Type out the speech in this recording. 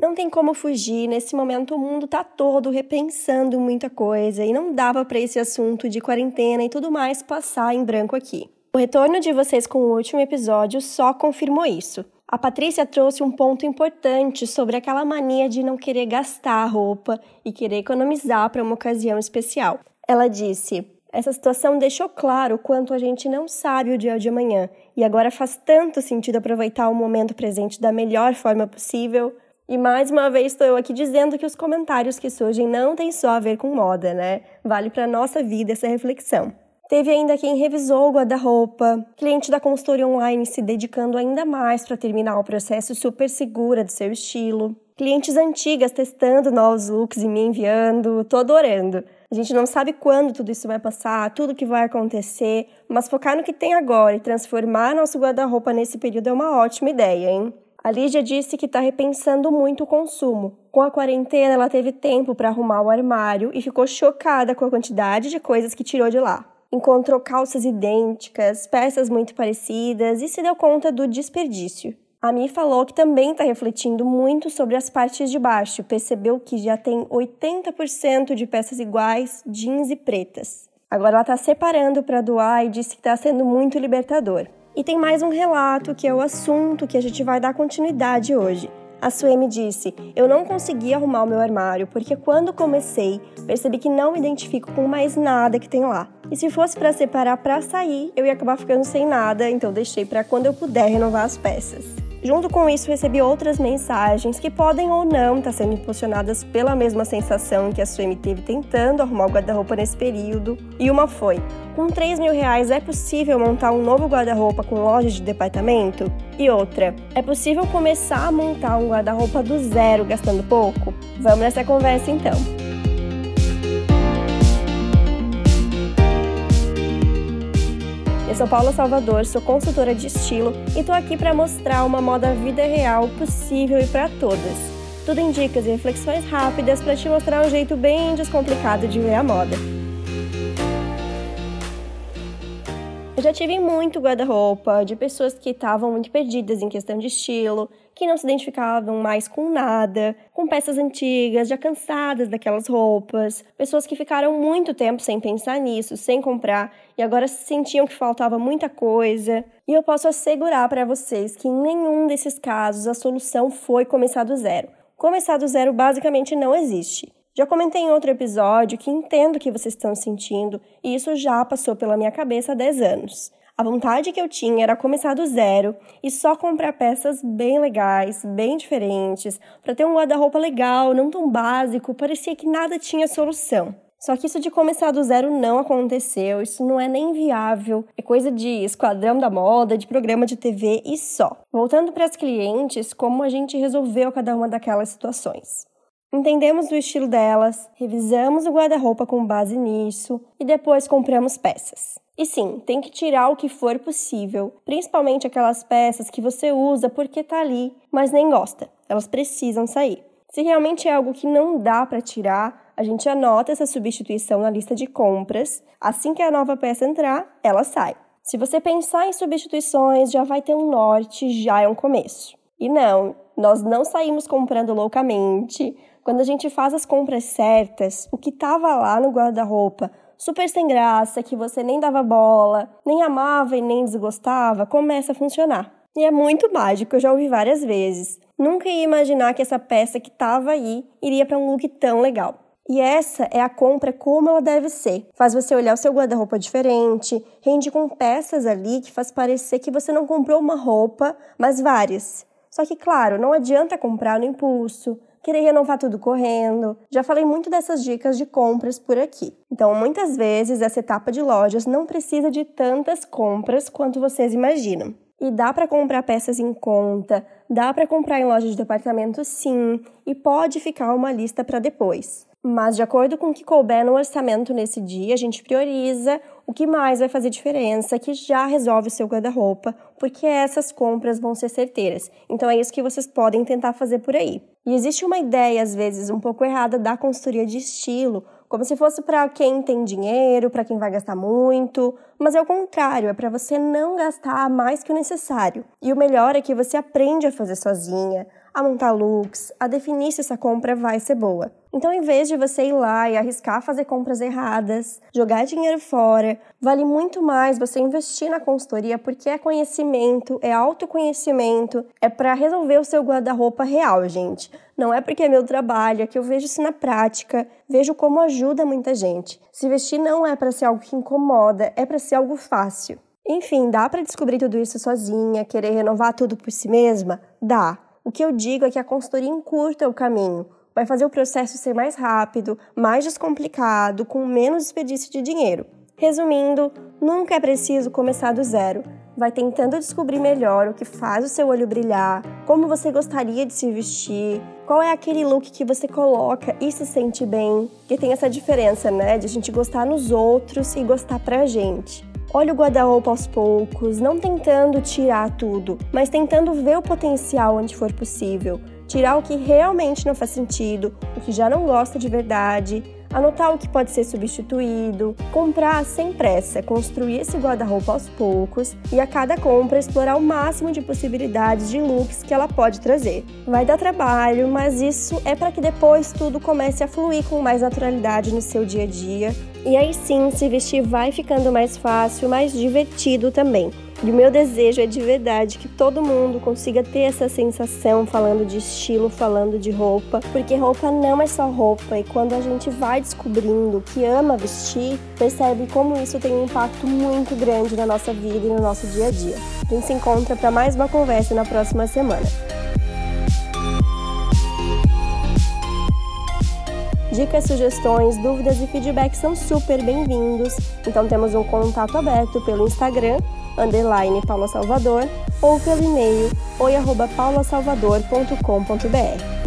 Não tem como fugir, nesse momento o mundo tá todo repensando muita coisa e não dava para esse assunto de quarentena e tudo mais passar em branco aqui. O retorno de vocês com o último episódio só confirmou isso. A Patrícia trouxe um ponto importante sobre aquela mania de não querer gastar roupa e querer economizar para uma ocasião especial. Ela disse: essa situação deixou claro o quanto a gente não sabe o dia de amanhã, e agora faz tanto sentido aproveitar o momento presente da melhor forma possível, e mais uma vez estou eu aqui dizendo que os comentários que surgem não têm só a ver com moda, né? Vale para nossa vida essa reflexão. Teve ainda quem revisou o guarda-roupa, cliente da consultoria online se dedicando ainda mais para terminar o processo super segura do seu estilo, clientes antigas testando novos looks e me enviando, tô adorando. A gente não sabe quando tudo isso vai passar, tudo que vai acontecer, mas focar no que tem agora e transformar nosso guarda-roupa nesse período é uma ótima ideia, hein? A Lígia disse que está repensando muito o consumo. Com a quarentena, ela teve tempo para arrumar o armário e ficou chocada com a quantidade de coisas que tirou de lá. Encontrou calças idênticas, peças muito parecidas e se deu conta do desperdício. A Mi falou que também está refletindo muito sobre as partes de baixo, percebeu que já tem 80% de peças iguais, jeans e pretas. Agora ela está separando para doar e disse que está sendo muito libertador. E tem mais um relato que é o assunto que a gente vai dar continuidade hoje. A Suemi disse: Eu não consegui arrumar o meu armário porque quando comecei percebi que não me identifico com mais nada que tem lá. E se fosse para separar para sair, eu ia acabar ficando sem nada, então deixei para quando eu puder renovar as peças. Junto com isso, recebi outras mensagens que podem ou não estar tá sendo impulsionadas pela mesma sensação que a Suemi teve tentando arrumar o guarda-roupa nesse período. E uma foi: com 3 mil reais é possível montar um novo guarda-roupa com loja de departamento? E outra: é possível começar a montar um guarda-roupa do zero gastando pouco? Vamos nessa conversa então. Eu sou Paula Salvador, sou consultora de estilo e tô aqui para mostrar uma moda vida real possível e para todas. Tudo em dicas e reflexões rápidas para te mostrar um jeito bem descomplicado de ver a moda. Eu já tive muito guarda-roupa de pessoas que estavam muito perdidas em questão de estilo, que não se identificavam mais com nada, com peças antigas, já cansadas daquelas roupas, pessoas que ficaram muito tempo sem pensar nisso, sem comprar e agora sentiam que faltava muita coisa. E eu posso assegurar para vocês que em nenhum desses casos a solução foi começar do zero. Começar do zero basicamente não existe. Já comentei em outro episódio que entendo o que vocês estão sentindo e isso já passou pela minha cabeça há 10 anos. A vontade que eu tinha era começar do zero e só comprar peças bem legais, bem diferentes, para ter um guarda-roupa legal, não tão básico, parecia que nada tinha solução. Só que isso de começar do zero não aconteceu, isso não é nem viável, é coisa de esquadrão da moda, de programa de TV e só. Voltando para as clientes, como a gente resolveu cada uma daquelas situações. Entendemos o estilo delas, revisamos o guarda-roupa com base nisso e depois compramos peças. E sim, tem que tirar o que for possível, principalmente aquelas peças que você usa porque tá ali, mas nem gosta. Elas precisam sair. Se realmente é algo que não dá para tirar, a gente anota essa substituição na lista de compras. Assim que a nova peça entrar, ela sai. Se você pensar em substituições, já vai ter um norte, já é um começo. E não, nós não saímos comprando loucamente. Quando a gente faz as compras certas, o que estava lá no guarda-roupa super sem graça, que você nem dava bola, nem amava e nem desgostava, começa a funcionar. E é muito mágico, eu já ouvi várias vezes. Nunca ia imaginar que essa peça que estava aí iria para um look tão legal. E essa é a compra como ela deve ser. Faz você olhar o seu guarda-roupa diferente, rende com peças ali que faz parecer que você não comprou uma roupa, mas várias. Só que, claro, não adianta comprar no impulso, querer renovar tudo correndo. Já falei muito dessas dicas de compras por aqui. Então, muitas vezes, essa etapa de lojas não precisa de tantas compras quanto vocês imaginam. E dá para comprar peças em conta, dá para comprar em loja de departamento sim, e pode ficar uma lista para depois. Mas, de acordo com o que couber no orçamento nesse dia, a gente prioriza o que mais vai fazer diferença, que já resolve o seu guarda-roupa, porque essas compras vão ser certeiras. Então, é isso que vocês podem tentar fazer por aí. E existe uma ideia, às vezes, um pouco errada da consultoria de estilo, como se fosse para quem tem dinheiro, para quem vai gastar muito, mas é o contrário, é para você não gastar mais que o necessário. E o melhor é que você aprende a fazer sozinha, a montar looks, a definir se essa compra vai ser boa. Então, em vez de você ir lá e arriscar fazer compras erradas, jogar dinheiro fora, vale muito mais você investir na consultoria porque é conhecimento, é autoconhecimento, é para resolver o seu guarda-roupa real, gente. Não é porque é meu trabalho, é que eu vejo isso na prática, vejo como ajuda muita gente. Se vestir não é para ser algo que incomoda, é para ser algo fácil. Enfim, dá para descobrir tudo isso sozinha, querer renovar tudo por si mesma? Dá. O que eu digo é que a consultoria encurta o caminho, vai fazer o processo ser mais rápido, mais descomplicado, com menos desperdício de dinheiro. Resumindo, nunca é preciso começar do zero. Vai tentando descobrir melhor o que faz o seu olho brilhar, como você gostaria de se vestir, qual é aquele look que você coloca e se sente bem. Que tem essa diferença, né, de a gente gostar nos outros e gostar pra gente. Olha o guarda-roupa aos poucos, não tentando tirar tudo, mas tentando ver o potencial onde for possível. Tirar o que realmente não faz sentido, o que já não gosta de verdade, anotar o que pode ser substituído, comprar sem pressa, construir esse guarda-roupa aos poucos e a cada compra explorar o máximo de possibilidades de looks que ela pode trazer. Vai dar trabalho, mas isso é para que depois tudo comece a fluir com mais naturalidade no seu dia a dia. E aí sim, se vestir vai ficando mais fácil, mais divertido também. E o meu desejo é de verdade que todo mundo consiga ter essa sensação falando de estilo, falando de roupa, porque roupa não é só roupa e quando a gente vai descobrindo que ama vestir, percebe como isso tem um impacto muito grande na nossa vida e no nosso dia a dia. A gente se encontra para mais uma conversa na próxima semana. Dicas, sugestões, dúvidas e feedbacks são super bem-vindos. Então temos um contato aberto pelo Instagram underline Paula Salvador ou pelo e-mail oi@paulasalvador.com.br.